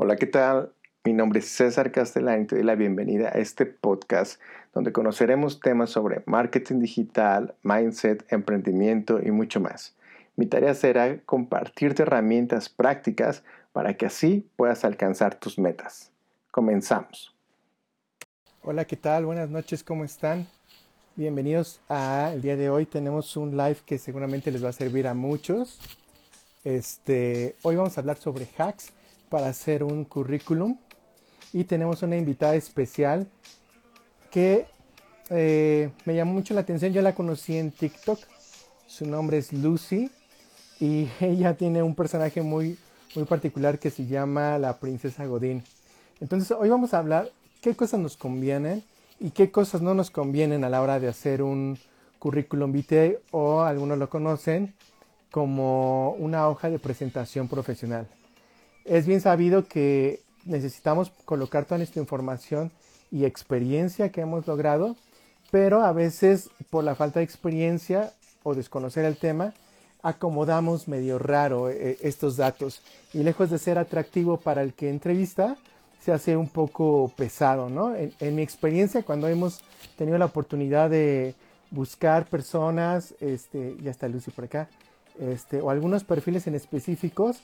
Hola, ¿qué tal? Mi nombre es César Castellán y te doy la bienvenida a este podcast donde conoceremos temas sobre marketing digital, mindset, emprendimiento y mucho más. Mi tarea será compartirte herramientas prácticas para que así puedas alcanzar tus metas. Comenzamos. Hola, ¿qué tal? Buenas noches, ¿cómo están? Bienvenidos a día de hoy. Tenemos un live que seguramente les va a servir a muchos. Este, hoy vamos a hablar sobre hacks para hacer un currículum y tenemos una invitada especial que eh, me llamó mucho la atención. Yo la conocí en TikTok. Su nombre es Lucy y ella tiene un personaje muy, muy particular que se llama la princesa Godín. Entonces hoy vamos a hablar qué cosas nos convienen y qué cosas no nos convienen a la hora de hacer un currículum vitae o algunos lo conocen como una hoja de presentación profesional. Es bien sabido que necesitamos colocar toda esta información y experiencia que hemos logrado, pero a veces por la falta de experiencia o desconocer el tema, acomodamos medio raro eh, estos datos y lejos de ser atractivo para el que entrevista, se hace un poco pesado, ¿no? En, mi experiencia, cuando hemos tenido la oportunidad de buscar personas, este, ya está Lucy por acá, este, o algunos perfiles en específicos,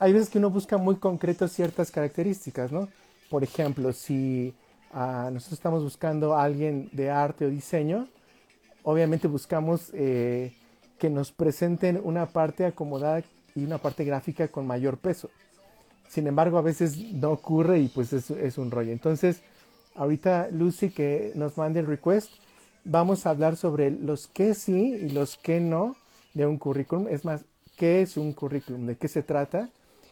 hay veces que uno busca muy concreto ciertas características, ¿no? Por ejemplo, si ah, nosotros estamos buscando a alguien de arte o diseño, obviamente buscamos eh, que nos presenten una parte acomodada y una parte gráfica con mayor peso. Sin embargo, a veces no ocurre y pues es, es un rollo. Entonces, ahorita Lucy que nos mande el request, vamos a hablar sobre los que sí y los que no de un currículum. Es más, ¿qué es un currículum? ¿De qué se trata?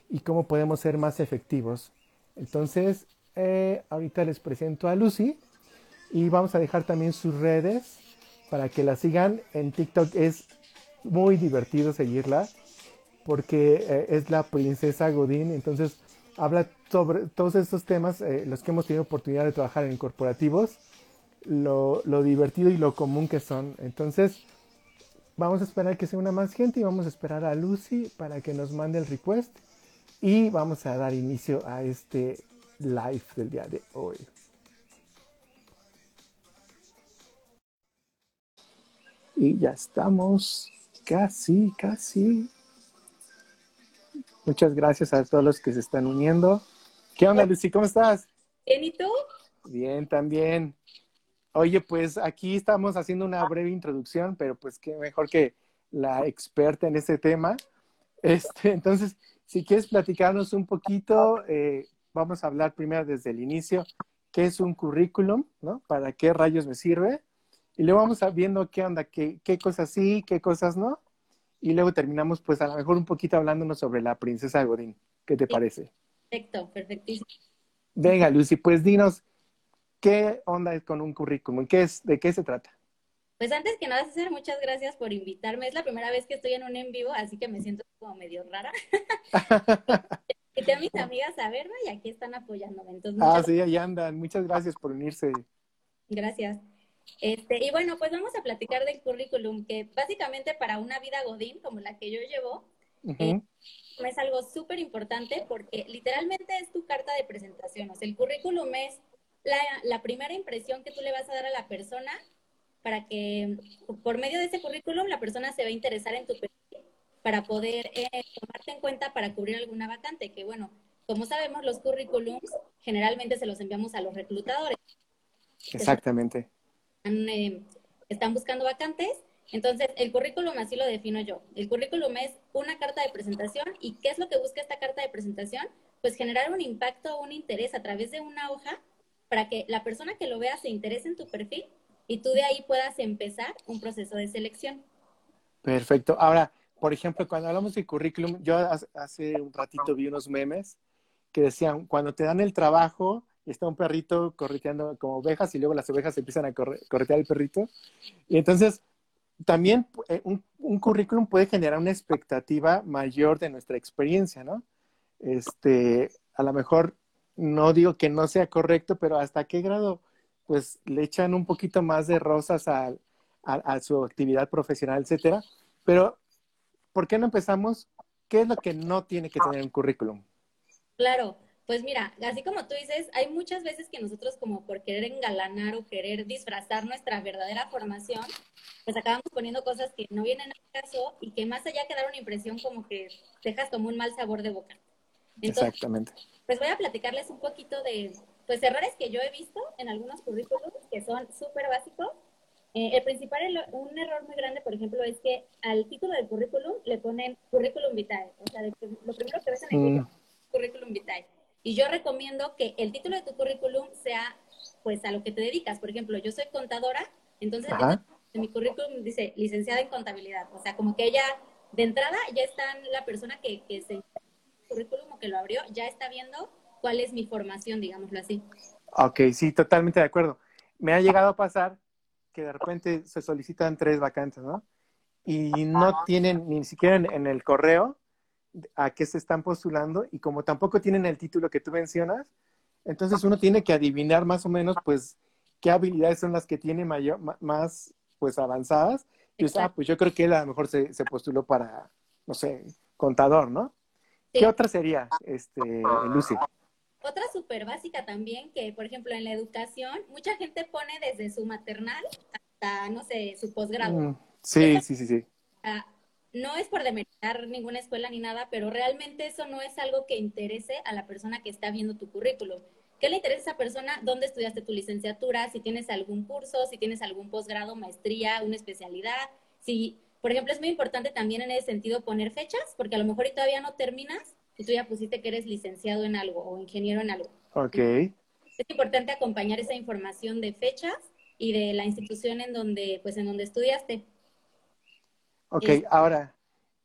Y cómo podemos ser más efectivos. Entonces, eh, ahorita les presento a Lucy y vamos a dejar también sus redes para que la sigan. En TikTok es muy divertido seguirla porque eh, es la princesa Godín, entonces habla sobre todos estos temas, eh, los que hemos tenido oportunidad de trabajar en corporativos, lo, lo divertido y lo común que son. Entonces, vamos a esperar que sea una más gente y vamos a esperar a Lucy para que nos mande el request y vamos a dar inicio a este live del día de hoy. Y ya estamos casi, casi. Muchas gracias a todos los que se están uniendo. ¿Qué onda, Lucy? ¿Cómo estás? Bien, ¿y tú? Bien, también. Oye, pues aquí estamos haciendo una breve introducción, pero pues qué mejor que la experta en este tema. Este, entonces, si quieres platicarnos un poquito, eh, vamos a hablar primero desde el inicio, qué es un currículum, ¿no? ¿Para qué rayos me sirve? Y luego vamos a viendo qué onda, qué, qué cosas sí, qué cosas no. Y luego terminamos, pues a lo mejor un poquito hablándonos sobre la princesa Godín. ¿Qué te parece? Perfecto, perfectísimo. Venga, Lucy, pues dinos, ¿qué onda es con un currículum? ¿Qué es, ¿De qué se trata? Pues antes que nada, César, muchas gracias por invitarme. Es la primera vez que estoy en un en vivo, así que me siento como medio rara. Invité a mis amigas a verme y aquí están apoyándome. Entonces, ah, sí, ahí andan. Muchas gracias por unirse. Gracias. Este, y bueno, pues vamos a platicar del currículum, que básicamente para una vida godín como la que yo llevo, eh, es algo súper importante porque literalmente es tu carta de presentación. O sea, el currículum es la, la primera impresión que tú le vas a dar a la persona para que por medio de ese currículum la persona se va a interesar en tu perfil para poder eh, tomarte en cuenta para cubrir alguna vacante, que bueno, como sabemos, los currículums generalmente se los enviamos a los reclutadores. Exactamente. Están, eh, están buscando vacantes, entonces el currículum así lo defino yo. El currículum es una carta de presentación y ¿qué es lo que busca esta carta de presentación? Pues generar un impacto o un interés a través de una hoja para que la persona que lo vea se interese en tu perfil y tú de ahí puedas empezar un proceso de selección. Perfecto. Ahora, por ejemplo, cuando hablamos de currículum, yo hace un ratito vi unos memes que decían, cuando te dan el trabajo, está un perrito correteando como ovejas y luego las ovejas empiezan a corretear el perrito. Y entonces, también eh, un, un, currículum puede generar una expectativa mayor de nuestra experiencia, ¿no? Este, a lo mejor no digo que no sea correcto, pero hasta qué grado pues le echan un poquito más de rosas a, su actividad profesional, etcétera. Pero, ¿por qué no empezamos? ¿Qué es lo que no tiene que tener un currículum? Claro, Pues mira, así como tú dices, hay muchas veces que nosotros como por querer engalanar o querer disfrazar nuestra verdadera formación, pues acabamos poniendo cosas que no vienen al caso y que más allá que dar una impresión como que dejas como un mal sabor de boca. Exactamente. Pues voy a platicarles un poquito de pues errores que yo he visto en algunos currículums que son súper básicos. Eh, el principal, un error muy grande, por ejemplo, es que al título del currículum le ponen currículum vitae. O sea, lo primero que ves en el mm. currículum vitae. Y yo recomiendo que el título de tu currículum sea pues a lo que te dedicas. Por ejemplo, yo soy contadora, entonces en mi currículum dice licenciada en contabilidad. O sea, como que ella de entrada ya está la persona que, que se currículum o que lo abrió, ya está viendo cuál es mi formación, digámoslo así. Ok, sí, totalmente de acuerdo. Me ha llegado a pasar que de repente se solicitan tres vacantes, ¿no? Y no tienen ni siquiera en el correo a qué se están postulando y como tampoco tienen el título que tú mencionas, entonces uno tiene que adivinar más o menos pues qué habilidades son las que tiene mayor, más pues avanzadas. Y ah, pues yo creo que él a lo mejor se, postuló para, no sé, contador, ¿no? ¿Qué otra sería, este, Lucy? Otra súper básica también, que por ejemplo en la educación, mucha gente pone desde su maternal hasta, no sé, su posgrado. Sí, sí, sí, sí no es por demeritar ninguna escuela ni nada, pero realmente eso no es algo que interese a la persona que está viendo tu currículum. ¿Qué le interesa a esa persona? ¿Dónde estudiaste tu licenciatura? Si tienes algún curso, si tienes algún posgrado, maestría, una especialidad. Si, por ejemplo, es muy importante también en ese sentido poner fechas, porque a lo mejor y todavía no terminas y tú ya pusiste que eres licenciado en algo o ingeniero en algo. Ok. Es importante acompañar esa información de fechas y de la institución en donde, pues, en donde estudiaste. Ok, ahora,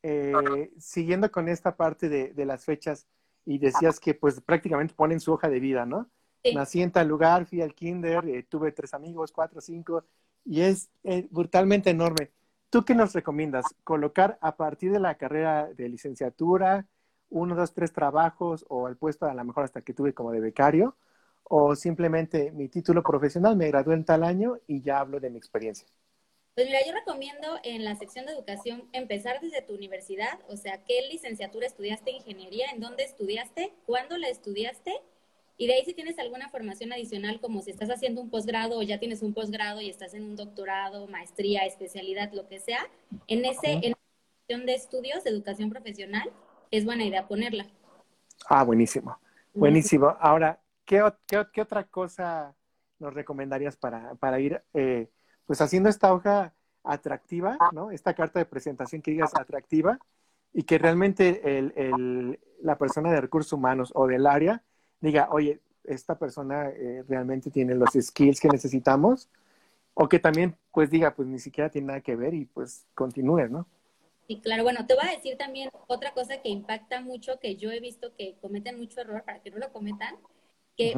eh, siguiendo con esta parte de, las fechas, y decías que pues prácticamente ponen su hoja de vida, ¿no? Nací en tal lugar, fui al kinder, eh, tuve tres amigos, cuatro, cinco, y es eh, brutalmente enorme. ¿Tú qué nos recomiendas? ¿Colocar a partir de la carrera de licenciatura uno, dos, tres trabajos o el puesto a lo mejor hasta que tuve como de becario? ¿O simplemente mi título profesional me gradué en tal año y ya hablo de mi experiencia? Pues mira, yo recomiendo en la sección de educación empezar desde tu universidad, o sea, qué licenciatura estudiaste ingeniería, en dónde estudiaste, cuándo la estudiaste, y de ahí si tienes alguna formación adicional, como si estás haciendo un posgrado o ya tienes un posgrado y estás en un doctorado, maestría, especialidad, lo que sea, en ese, en la sección de estudios de educación profesional, es buena idea ponerla. Ah, buenísimo, buenísimo. Ahora, ¿qué, qué, otra cosa nos recomendarías para, para ir... Eh, pues haciendo esta hoja atractiva, ¿no? Esta carta de presentación que digas atractiva y que realmente el, la persona de recursos humanos o del área diga, oye, esta persona eh, realmente tiene los skills que necesitamos o que también pues diga, pues ni siquiera tiene nada que ver y pues continúe, ¿no? Sí, claro. Bueno, te voy a decir también otra cosa que impacta mucho, que yo he visto que cometen mucho error para que no lo cometan, que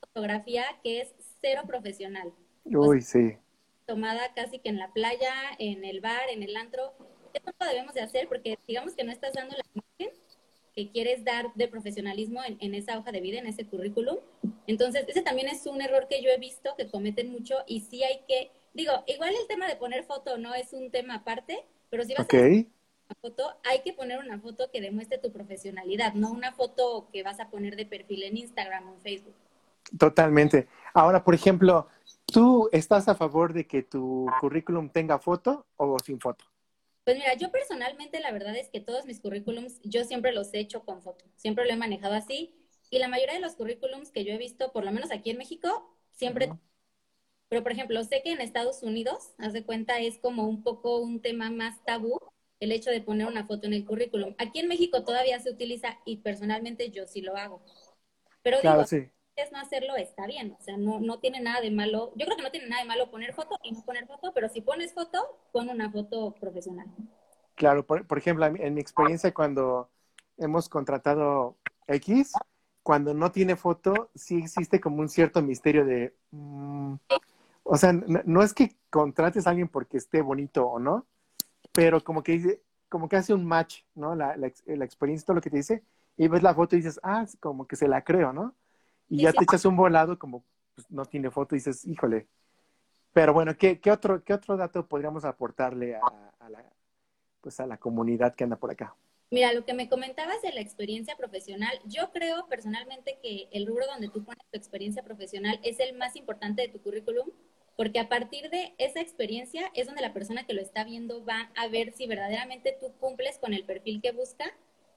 fotografía que es cero profesional. Uy, sí tomada casi que en la playa, en el bar, en el antro. Eso no lo debemos de hacer porque digamos que no estás dando la imagen que quieres dar de profesionalismo en, esa hoja de vida, en ese currículum. Entonces, ese también es un error que yo he visto que cometen mucho y sí hay que, digo, igual el tema de poner foto no es un tema aparte, pero si vas a una foto, hay que poner una foto que demuestre tu profesionalidad, no una foto que vas a poner de perfil en Instagram o en Facebook. Totalmente. Ahora, por ejemplo, ¿Tú estás a favor de que tu currículum tenga foto o sin foto? Pues mira, yo personalmente la verdad es que todos mis currículums yo siempre los he hecho con foto, siempre lo he manejado así y la mayoría de los currículums que yo he visto, por lo menos aquí en México, siempre... Pero por ejemplo, sé que en Estados Unidos, haz de cuenta, es como un poco un tema más tabú el hecho de poner una foto en el currículum. Aquí en México todavía se utiliza y personalmente yo sí lo hago. Pero digo, sí es no hacerlo, está bien. O sea, no, no tiene nada de malo. Yo creo que no tiene nada de malo poner foto y no poner foto, pero si pones foto, pon una foto profesional. Claro, por, ejemplo, en mi experiencia cuando hemos contratado X, cuando no tiene foto, sí existe como un cierto misterio de... Mm, o sea, no, es que contrates a alguien porque esté bonito o no, pero como que dice, como que hace un match, ¿no? La, la, la experiencia, todo lo que te dice, y ves la foto y dices, ah, como que se la creo, ¿no? y ya te echas un volado como pues, no tiene foto y dices, híjole. Pero bueno, ¿qué, qué, otro, ¿qué otro dato podríamos aportarle a, la, pues a la comunidad que anda por acá? Mira, lo que me comentabas de la experiencia profesional, yo creo personalmente que el rubro donde tú pones tu experiencia profesional es el más importante de tu currículum, porque a partir de esa experiencia es donde la persona que lo está viendo va a ver si verdaderamente tú cumples con el perfil que busca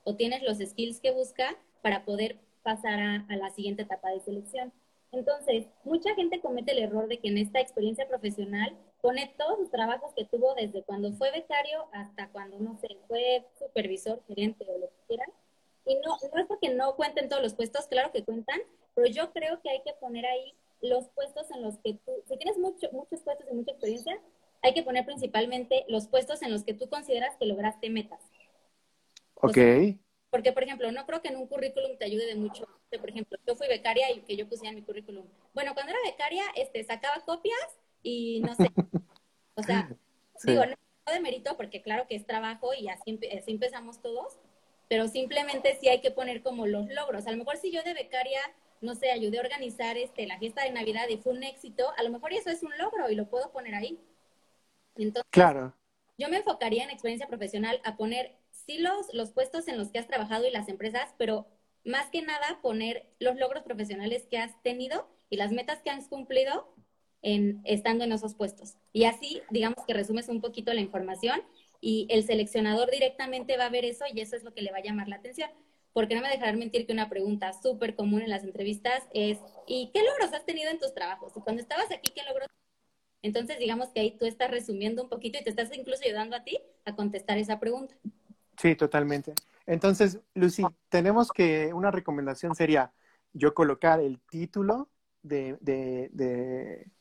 o tienes los skills que busca para poder pasar a, a la siguiente etapa de selección. Entonces, mucha gente comete el error de que en esta experiencia profesional pone todos los trabajos que tuvo desde cuando fue becario hasta cuando, no sé, fue supervisor, gerente o lo que quieran. Y no, no es porque no cuenten todos los puestos, claro que cuentan, pero yo creo que hay que poner ahí los puestos en los que tú, si tienes mucho, muchos puestos y mucha experiencia, hay que poner principalmente los puestos en los que tú consideras que lograste metas. Ok. porque, por ejemplo, no creo que en un currículum te ayude de mucho. Por ejemplo, yo fui becaria y que yo pusiera en mi currículum. Bueno, cuando era becaria, este, sacaba copias y no sé, o sea, digo, no de mérito porque claro que es trabajo y así, así empezamos todos, pero simplemente sí hay que poner como los logros. A lo mejor si yo de becaria, no sé, ayudé a organizar este, la fiesta de Navidad y fue un éxito, a lo mejor eso es un logro y lo puedo poner ahí. Entonces, claro. Yo me enfocaría en experiencia profesional a poner sí los, los puestos en los que has trabajado y las empresas, pero más que nada poner los logros profesionales que has tenido y las metas que has cumplido en, estando en esos puestos. Y así, digamos que resumes un poquito la información y el seleccionador directamente va a ver eso y eso es lo que le va a llamar la atención. Porque no me dejarán mentir que una pregunta súper común en las entrevistas es, ¿y qué logros has tenido en tus trabajos? Y cuando estabas aquí, ¿qué logros? Entonces, digamos que ahí tú estás resumiendo un poquito y te estás incluso ayudando a ti a contestar esa pregunta. Sí, totalmente. Entonces, Lucy, tenemos que, una recomendación sería yo colocar el título de, de,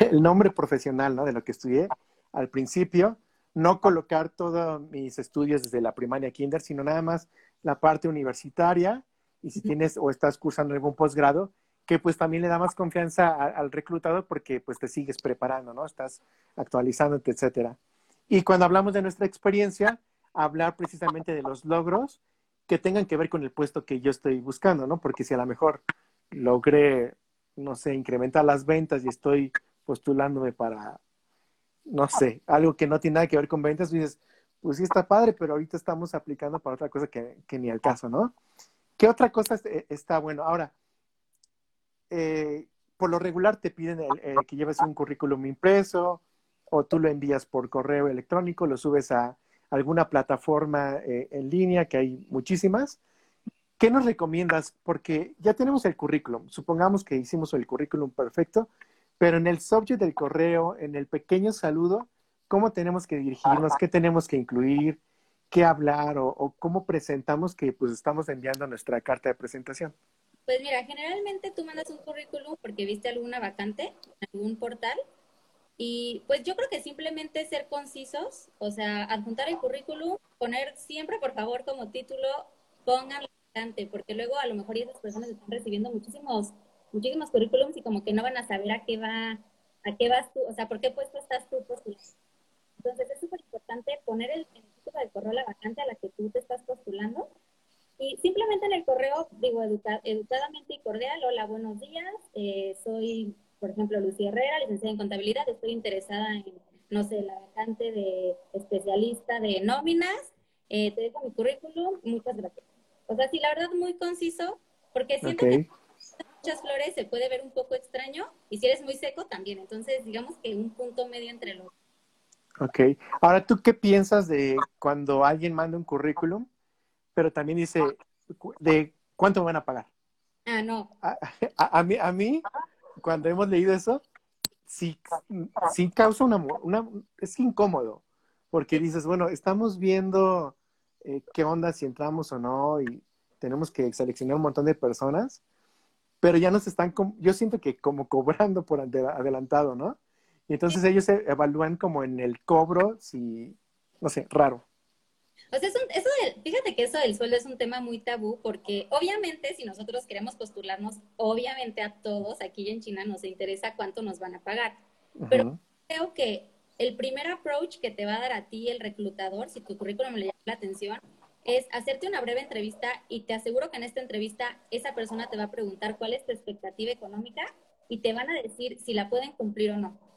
el nombre profesional, ¿no? De lo que estudié al principio, no colocar todos mis estudios desde la primaria kinder, sino nada más la parte universitaria y si tienes o estás cursando algún posgrado, que pues también le da más confianza al reclutador porque pues te sigues preparando, ¿no? Estás actualizándote, etcétera. Y cuando hablamos de nuestra experiencia, hablar precisamente de los logros que tengan que ver con el puesto que yo estoy buscando, ¿no? Porque si a lo mejor logré, no sé, incrementar las ventas y estoy postulándome para, no sé, algo que no tiene nada que ver con ventas, dices, pues sí está padre, pero ahorita estamos aplicando para otra cosa que, ni al caso, ¿no? ¿Qué otra cosa está bueno? Ahora, eh, por lo regular te piden que lleves un currículum impreso o tú lo envías por correo electrónico, lo subes a alguna plataforma eh, en línea, que hay muchísimas. ¿Qué nos recomiendas? Porque ya tenemos el currículum. Supongamos que hicimos el currículum perfecto, pero en el subject del correo, en el pequeño saludo, ¿cómo tenemos que dirigirnos? ¿Qué tenemos que incluir? ¿Qué hablar? O, cómo presentamos que pues estamos enviando nuestra carta de presentación? Pues mira, generalmente tú mandas un currículum porque viste alguna vacante en algún portal y pues yo creo que simplemente ser concisos, o sea, adjuntar el currículum, poner siempre, por favor, como título, pongan la vacante, porque luego a lo mejor esas personas están recibiendo muchísimos muchísimos currículums y como que no van a saber a qué va, a qué vas tú, o sea, por qué puesto estás tú postulando. Entonces es súper importante poner el, el título del correo la vacante a la que tú te estás postulando y simplemente en el correo digo educadamente y cordial, hola, buenos días, eh, soy, por ejemplo, Lucía Herrera, licenciada en contabilidad, estoy interesada en, no sé, la vacante de especialista de nóminas, eh, te dejo mi currículum, muchas gracias. O sea, sí, la verdad, muy conciso, porque siento que muchas flores se puede ver un poco extraño y si eres muy seco también. Entonces, digamos que un punto medio entre los. Ok. Ahora, ¿tú qué piensas de cuando alguien manda un currículum, pero también dice de cuánto me van a pagar? Ah, no. A, mí, a mí, cuando hemos leído eso, sí, sí causa una, una es incómodo, porque dices, bueno, estamos viendo eh, qué onda si entramos o no y tenemos que seleccionar un montón de personas pero ya nos están, yo siento que como cobrando por adelantado, ¿no? Y entonces ellos se evalúan como en el cobro, si, no sé, raro. O sea, eso fíjate que eso del sueldo es un tema muy tabú porque obviamente si nosotros queremos postularnos, obviamente a todos aquí en China nos interesa cuánto nos van a pagar. Pero creo que el primer approach que te va a dar a ti el reclutador, si tu currículum le llama la atención, es hacerte una breve entrevista y te aseguro que en esta entrevista esa persona te va a preguntar cuál es tu expectativa económica y te van a decir si la pueden cumplir o no.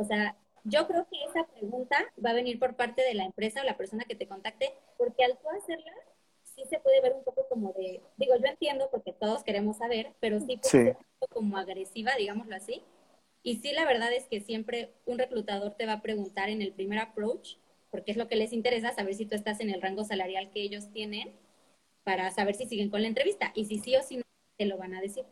O sea, yo creo que esa pregunta va a venir por parte de la empresa o la persona que te contacte, porque al tú hacerla, sí se puede ver un poco como de, digo, yo entiendo porque todos queremos saber, pero sí, puede ser un poco como agresiva, digámoslo así. Y sí, la verdad es que siempre un reclutador te va a preguntar en el primer approach, porque es lo que les interesa, saber si tú estás en el rango salarial que ellos tienen, para saber si siguen con la entrevista. Y si sí o si no, te lo van a decir.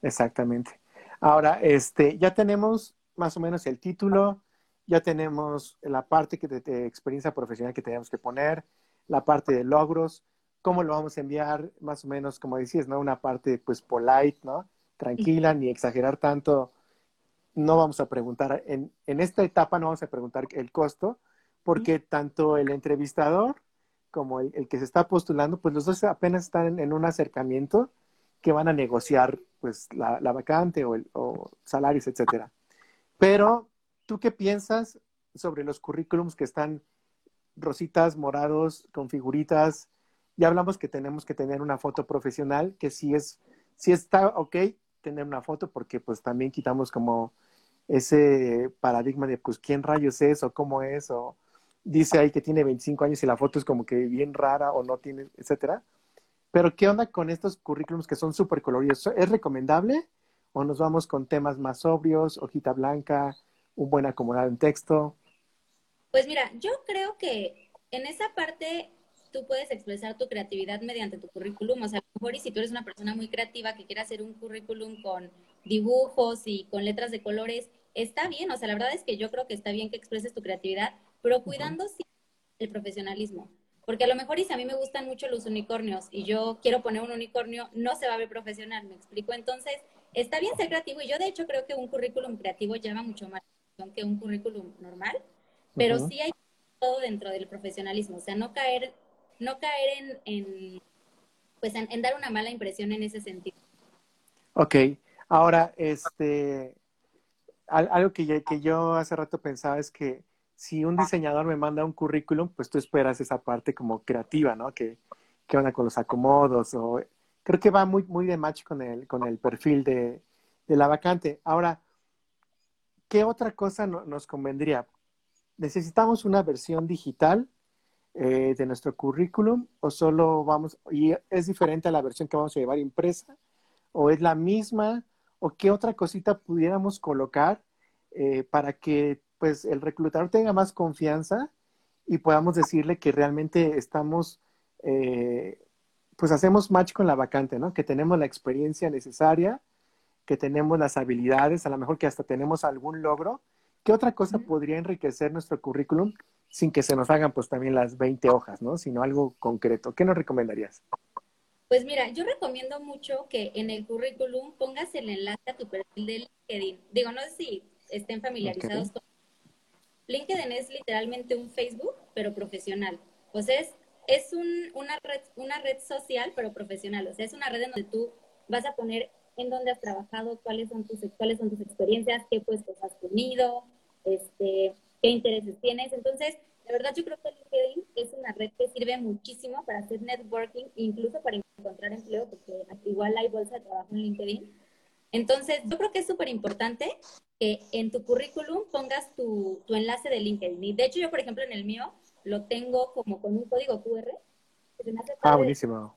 Exactamente. Ahora, este, ya tenemos más o menos el título, ya tenemos la parte que de, experiencia profesional que tenemos que poner, la parte de logros, cómo lo vamos a enviar, más o menos, como decías, ¿no? Una parte, pues, polite, ¿no? Tranquila, ni exagerar tanto. No vamos a preguntar, en, en esta etapa no vamos a preguntar el costo, porque tanto el entrevistador como el, que se está postulando, pues los dos apenas están en, un acercamiento que van a negociar, pues, la, vacante o, el, o salarios, etcétera. Pero ¿Tú qué piensas sobre los currículums que están rositas, morados, con figuritas? Ya hablamos que tenemos que tener una foto profesional, que si es, si está ok tener una foto, porque pues también quitamos como ese paradigma de pues quién rayos es o cómo es, o dice ahí que tiene 25 años y la foto es como que bien rara o no tiene, etcétera. Pero ¿qué onda con estos currículums que son súper coloridos? ¿Es recomendable o nos vamos con temas más sobrios, hojita blanca, un buen acomodado en texto? Pues mira, yo creo que en esa parte tú puedes expresar tu creatividad mediante tu currículum. O sea, a lo mejor y si tú eres una persona muy creativa que quiere hacer un currículum con dibujos y con letras de colores, está bien. O sea, la verdad es que yo creo que está bien que expreses tu creatividad, pero cuidando el profesionalismo. Porque a lo mejor y si a mí me gustan mucho los unicornios y yo quiero poner un unicornio, no se va a ver profesional, ¿me explico? Entonces, está bien ser creativo y yo de hecho creo que un currículum creativo llama mucho más que un currículum normal, pero sí hay todo dentro del profesionalismo, o sea, no caer, no caer en, pues en, dar una mala impresión en ese sentido. Ok, ahora, este, algo que, que yo hace rato pensaba es que si un diseñador me manda un currículum, pues tú esperas esa parte como creativa, ¿no? Que, que onda con los acomodos o creo que va muy, muy de match con el, con el perfil de, de la vacante. Ahora, ¿qué otra cosa nos convendría? ¿Necesitamos una versión digital eh, de nuestro currículum o solo vamos, y es diferente a la versión que vamos a llevar impresa? ¿O es la misma? ¿O qué otra cosita pudiéramos colocar eh, para que pues, el reclutador tenga más confianza y podamos decirle que realmente estamos, eh, pues hacemos match con la vacante, ¿no? Que tenemos la experiencia necesaria que tenemos las habilidades, a lo mejor que hasta tenemos algún logro. ¿Qué otra cosa podría enriquecer nuestro currículum sin que se nos hagan pues también las 20 hojas, ¿no? Sino algo concreto. ¿Qué nos recomendarías? Pues mira, yo recomiendo mucho que en el currículum pongas el enlace a tu perfil de LinkedIn. Digo, no sé si estén familiarizados con... LinkedIn es literalmente un Facebook, pero profesional. Sea, es, es un, una, red, una red social, pero profesional. O sea, es una red en donde tú vas a poner en dónde has trabajado, cuáles son tus, cuáles son tus experiencias, qué puestos has tenido, este, qué intereses tienes. Entonces, la verdad yo creo que LinkedIn es una red que sirve muchísimo para hacer networking, incluso para encontrar empleo, porque igual hay bolsa de trabajo en LinkedIn. Entonces, yo creo que es súper importante que en tu currículum pongas tu, tu, enlace de LinkedIn. Y de hecho, yo, por ejemplo, en el mío lo tengo como con un código QR. ah, buenísimo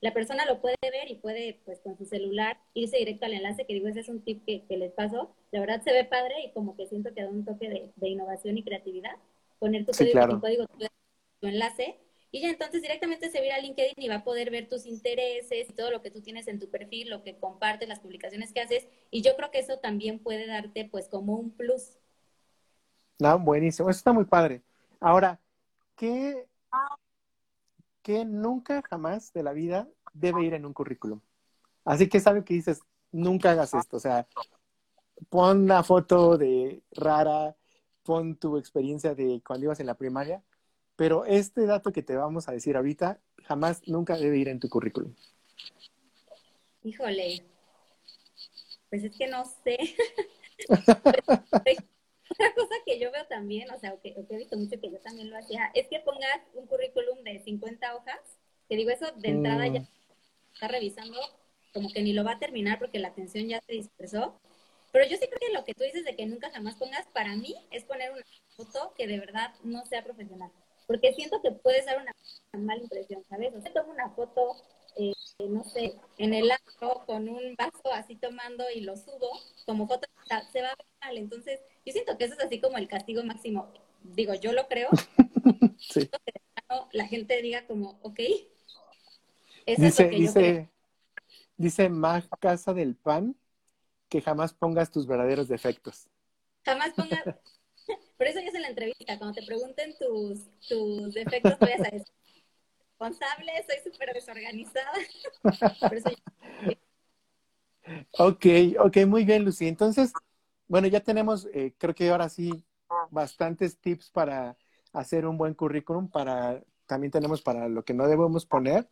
la persona lo puede ver y puede, pues, con su celular irse directo al enlace, que digo, ese es un tip que, les paso. La verdad se ve padre y como que siento que da un toque de, innovación y creatividad. Poner tu código, tu, enlace, y ya entonces directamente se va a LinkedIn y va a poder ver tus intereses y todo lo que tú tienes en tu perfil, lo que compartes, las publicaciones que haces. Y yo creo que eso también puede darte, pues, como un plus. No, buenísimo. Eso está muy padre. Ahora, ¿qué que nunca jamás de la vida debe ir en un currículum. Así que algo que dices, nunca hagas esto. O sea, pon una foto de rara, pon tu experiencia de cuando ibas en la primaria, pero este dato que te vamos a decir ahorita jamás, nunca debe ir en tu currículum. Híjole, pues es que no sé. Otra cosa que yo veo también, o sea, que, he visto mucho que yo también lo hacía, es que pongas un currículum de 50 hojas, que digo eso de entrada ya mm. está revisando, como que ni lo va a terminar porque la atención ya se dispersó. Pero yo sí creo que lo que tú dices de que nunca jamás pongas, para mí es poner una foto que de verdad no sea profesional. Porque siento que puede ser una, mala impresión, ¿sabes? O sea, tomo una foto, eh, no sé, en el lago con un vaso así tomando y lo subo como foto, se va a ver mal. Entonces, yo siento que eso es así como el castigo máximo. Digo, yo lo creo. sí. La gente diga como, ok. Eso dice, es lo que dice, dice Mag Casa del Pan que jamás pongas tus verdaderos defectos. Jamás pongas. Por eso ya es en la entrevista, cuando te pregunten tus, tus defectos, voy a ser responsable, soy súper desorganizada. Ok, ok, muy bien, Lucy. Entonces, bueno, ya tenemos, eh, creo que ahora sí, bastantes tips para hacer un buen currículum, para también tenemos para lo que no debemos poner.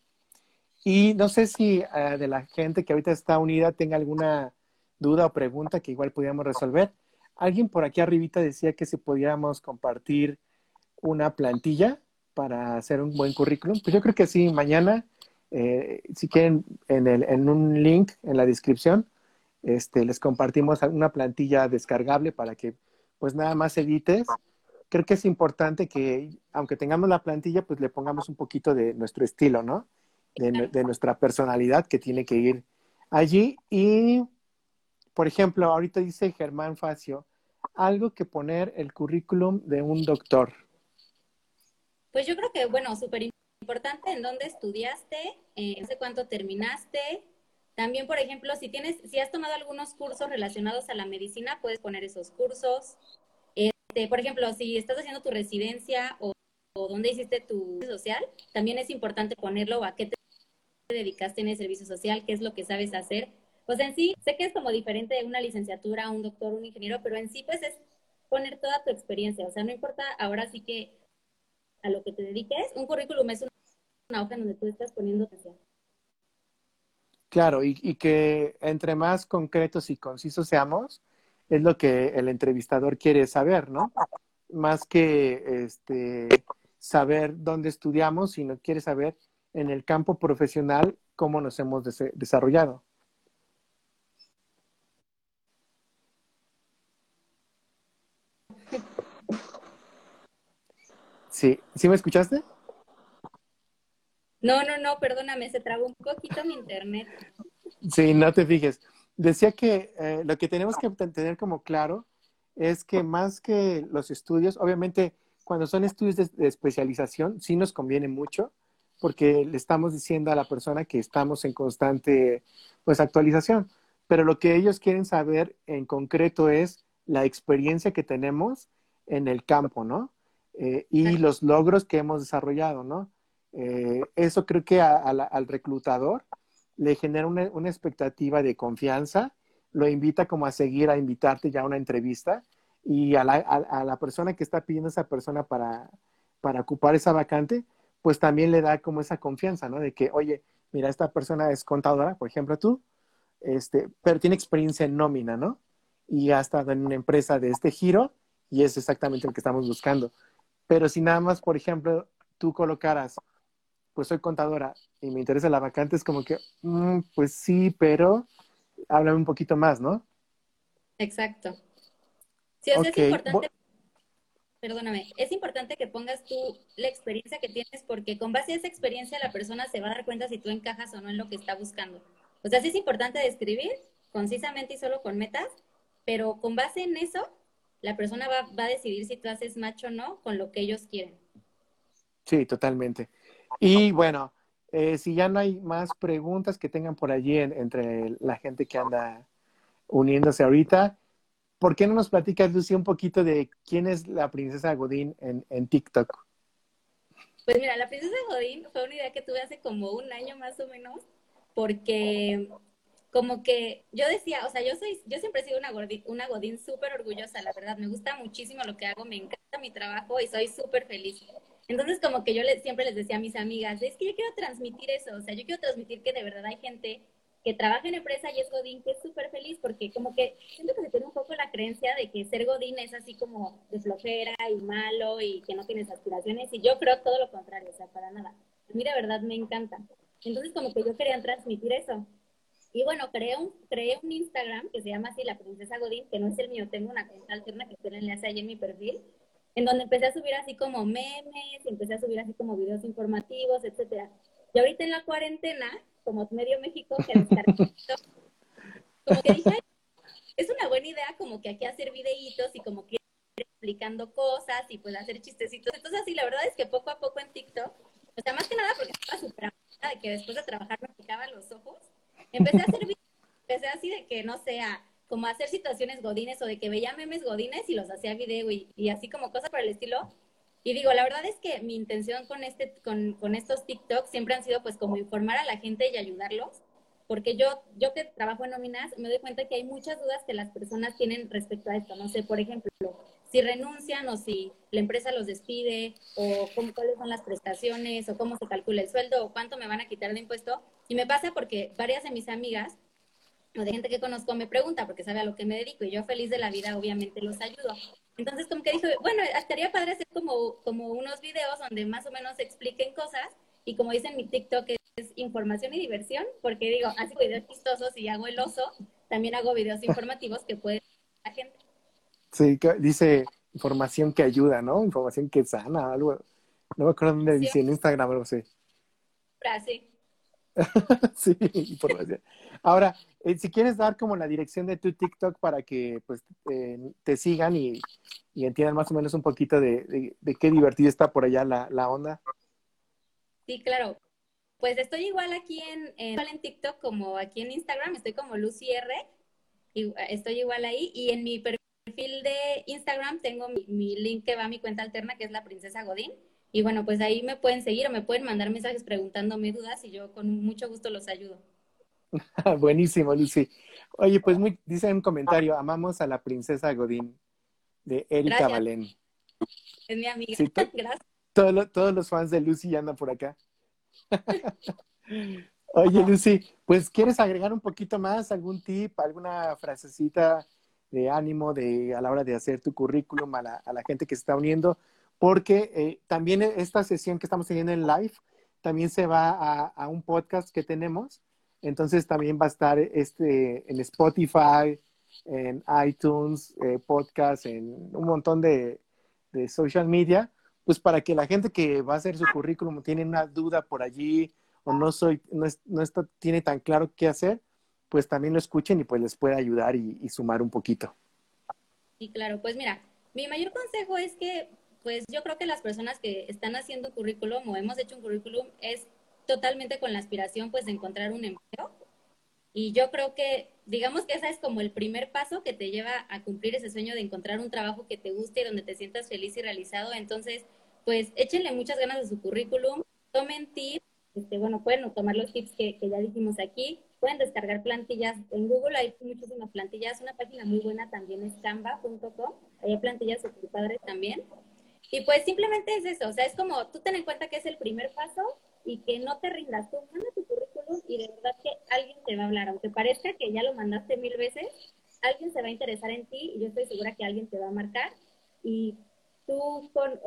Y no sé si eh, de la gente que ahorita está unida tenga alguna duda o pregunta que igual pudiéramos resolver. Alguien por aquí arribita decía que si pudiéramos compartir una plantilla para hacer un buen currículum. Pues yo creo que sí, mañana, eh, si quieren, en, el, en un link en la descripción, este, les compartimos una plantilla descargable para que pues nada más edites. Creo que es importante que, aunque tengamos la plantilla, pues le pongamos un poquito de nuestro estilo, ¿no? De, de nuestra personalidad que tiene que ir allí. Y por ejemplo, ahorita dice Germán Facio, algo que poner el currículum de un doctor. Pues yo creo que, bueno, súper importante en dónde estudiaste, eh, no sé cuánto terminaste. También, por ejemplo, si tienes, si has tomado algunos cursos relacionados a la medicina, puedes poner esos cursos. Este, por ejemplo, si estás haciendo tu residencia o, o dónde hiciste tu social, también es importante ponerlo a qué te dedicaste en el servicio social, qué es lo que sabes hacer pues en sí, sé que es como diferente de una licenciatura, un doctor, un ingeniero, pero en sí pues es poner toda tu experiencia, o sea, no importa ahora sí que a lo que te dediques, un currículum es una, hoja en donde tú estás poniendo atención. Claro, y, que entre más concretos y concisos seamos, es lo que el entrevistador quiere saber, ¿no? Más que este, saber dónde estudiamos, sino quiere saber en el campo profesional cómo nos hemos desarrollado. Sí, ¿sí me escuchaste? No, no, no, perdóname, se trabó un poquito mi internet. Sí, no te fijes. Decía que eh, lo que tenemos que tener como claro es que más que los estudios, obviamente cuando son estudios de, especialización, sí nos conviene mucho porque le estamos diciendo a la persona que estamos en constante pues actualización. Pero lo que ellos quieren saber en concreto es la experiencia que tenemos en el campo, ¿no? Eh, y los logros que hemos desarrollado, ¿no? Eh, eso creo que al reclutador le genera una, expectativa de confianza, lo invita como a seguir a invitarte ya a una entrevista y a la, persona que está pidiendo esa persona para, para ocupar esa vacante, pues también le da como esa confianza, ¿no? De que, oye, mira, esta persona es contadora, por ejemplo tú, este, pero tiene experiencia en nómina, ¿no? Y ha estado en una empresa de este giro y es exactamente lo que estamos buscando. Pero si nada más, por ejemplo, tú colocaras, pues soy contadora y me interesa la vacante, es como que, mm, pues sí, pero háblame un poquito más, ¿no? Exacto. Sí, o sea, es importante, perdóname, es importante que pongas tú la experiencia que tienes porque con base a esa experiencia la persona se va a dar cuenta si tú encajas o no en lo que está buscando. O sea, sí es importante describir concisamente y solo con metas, pero con base en eso la persona va, va, a decidir si tú haces match o no con lo que ellos quieren. Sí, totalmente. Y bueno, eh, si ya no hay más preguntas que tengan por allí entre la gente que anda uniéndose ahorita, ¿por qué no nos platicas, Lucy, un poquito de quién es la princesa Godín en, en TikTok? Pues mira, la princesa Godín fue una idea que tuve hace como un año más o menos, porque como que yo decía, o sea, yo soy, yo siempre he sido una, godín, una godín súper orgullosa, la verdad, me gusta muchísimo lo que hago, me encanta mi trabajo y soy súper feliz. Entonces, como que yo siempre les decía a mis amigas, es que yo quiero transmitir eso, o sea, yo quiero transmitir que de verdad hay gente que trabaja en empresa y es godín, que es súper feliz, porque como que siento que se tiene un poco la creencia de que ser godín es así como de flojera y malo y que no tienes aspiraciones, y yo creo todo lo contrario, o sea, para nada. A mí de verdad me encanta. Entonces, como que yo quería transmitir eso. Y bueno, creé un, creé un Instagram que se llama así La Princesa Godín, que no es el mío, tengo una cuenta alterna que le enlace ahí en mi perfil, en donde empecé a subir así como memes, empecé a subir así como videos informativos, etcétera. Y ahorita en la cuarentena, como medio México, que como que dije, es una buena idea como que aquí hacer videitos y como que explicando cosas y pues hacer chistecitos. Entonces así, la verdad es que poco a poco en TikTok, o sea, más que nada porque estaba súper de que después de trabajar me picaban los ojos, empecé a hacer empecé así de que, no sea, como hacer situaciones godines o de que veía memes godines y los hacía video y, así como cosas por el estilo. Y digo, la verdad es que mi intención con, este, con, con estos TikToks siempre han sido pues como informar a la gente y ayudarlos porque yo, yo que trabajo en nóminas, me doy cuenta que hay muchas dudas que las personas tienen respecto a esto. No sé, por ejemplo, si renuncian o si la empresa los despide, o cómo, cuáles son las prestaciones, o cómo se calcula el sueldo, o cuánto me van a quitar de impuesto. Y me pasa porque varias de mis amigas o de gente que conozco me pregunta porque sabe a lo que me dedico y yo feliz de la vida obviamente los ayudo. Entonces como que dije, bueno, estaría padre hacer como, como unos videos donde más o menos expliquen cosas y como dice en mi TikTok es información y diversión, porque digo, hago videos chistosos y hago el oso, también hago videos informativos que puede la gente. Sí, dice información que ayuda, ¿no? Información que sana, algo. No me acuerdo dónde dice, en Instagram, algo así. Frase. sí, información. Ahora, eh, si quieres dar como la dirección de tu TikTok para que pues eh, te sigan y, y, entiendan más o menos un poquito de, de, qué divertido está por allá la, la onda. Sí, claro. Pues estoy igual aquí en, en, TikTok como aquí en Instagram, estoy como Lucy R. Y estoy igual ahí. Y en mi perfil de Instagram tengo mi, link que va a mi cuenta alterna, que es la Princesa Godín. Y bueno, pues ahí me pueden seguir o me pueden mandar mensajes preguntándome dudas y yo con mucho gusto los ayudo. Buenísimo, Lucy. Oye, pues muy, dice un comentario, amamos a la Princesa Godín de Erika Valén. Es mi amiga. Gracias. todos los fans de Lucy andan por acá. Oye, Lucy, pues ¿quieres agregar un poquito más? ¿Algún tip, alguna frasecita de ánimo de, a la hora de hacer tu currículum a la, a la gente que se está uniendo? Porque eh, también esta sesión que estamos teniendo en live también se va a, a, un podcast que tenemos. Entonces también va a estar este, en Spotify, en iTunes, eh, podcast, en un montón de, de social media pues para que la gente que va a hacer su currículum tiene una duda por allí o no soy, no, no está, tiene tan claro qué hacer, pues también lo escuchen y pues les puede ayudar y, sumar un poquito. Y claro, pues mira, mi mayor consejo es que, pues yo creo que las personas que están haciendo currículum o hemos hecho un currículum es totalmente con la aspiración pues de encontrar un empleo. Y yo creo que, digamos que ese es como el primer paso que te lleva a cumplir ese sueño de encontrar un trabajo que te guste y donde te sientas feliz y realizado. Entonces, pues échenle muchas ganas a su currículum, tomen tips, este, bueno, pueden tomar los tips que, ya dijimos aquí, pueden descargar plantillas, en Google hay muchísimas plantillas, una página muy buena también es canva.com, hay plantillas super padres también, y pues simplemente es eso, o sea, es como tú ten en cuenta que es el primer paso y que no te rindas, tú manda tu currículum y de verdad que alguien te va a hablar, aunque parezca que ya lo mandaste mil veces, alguien se va a interesar en ti y yo estoy segura que alguien te va a marcar y tú con,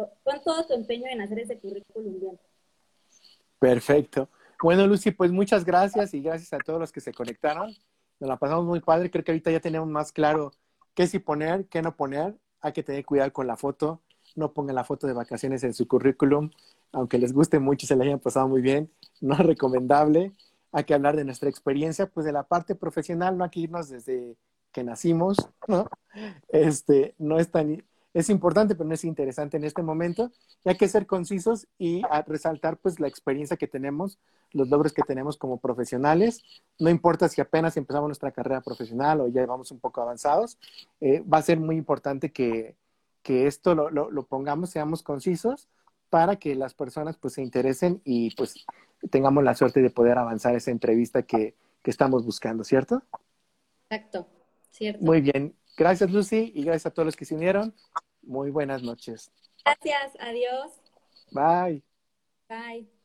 todo tu empeño en hacer ese currículum bien. Perfecto. Bueno, Lucy, pues muchas gracias y gracias a todos los que se conectaron. Nos la pasamos muy padre. Creo que ahorita ya tenemos más claro qué sí poner, qué no poner. Hay que tener cuidado con la foto. No pongan la foto de vacaciones en su currículum. Aunque les guste mucho y se les hayan pasado muy bien, no es recomendable. Hay que hablar de nuestra experiencia, pues de la parte profesional, no hay que irnos desde que nacimos, ¿no? Este, no es tan, es importante, pero no es interesante en este momento. Y hay que ser concisos y resaltar pues la experiencia que tenemos, los logros que tenemos como profesionales. No importa si apenas empezamos nuestra carrera profesional o ya vamos un poco avanzados, eh, va a ser muy importante que, que esto lo, lo, pongamos, seamos concisos para que las personas pues se interesen y pues tengamos la suerte de poder avanzar esa entrevista que, que estamos buscando, ¿cierto? Exacto, cierto. Muy bien. Gracias, Lucy, y gracias a todos los que se unieron. Muy buenas noches. Gracias, adiós. Bye. Bye.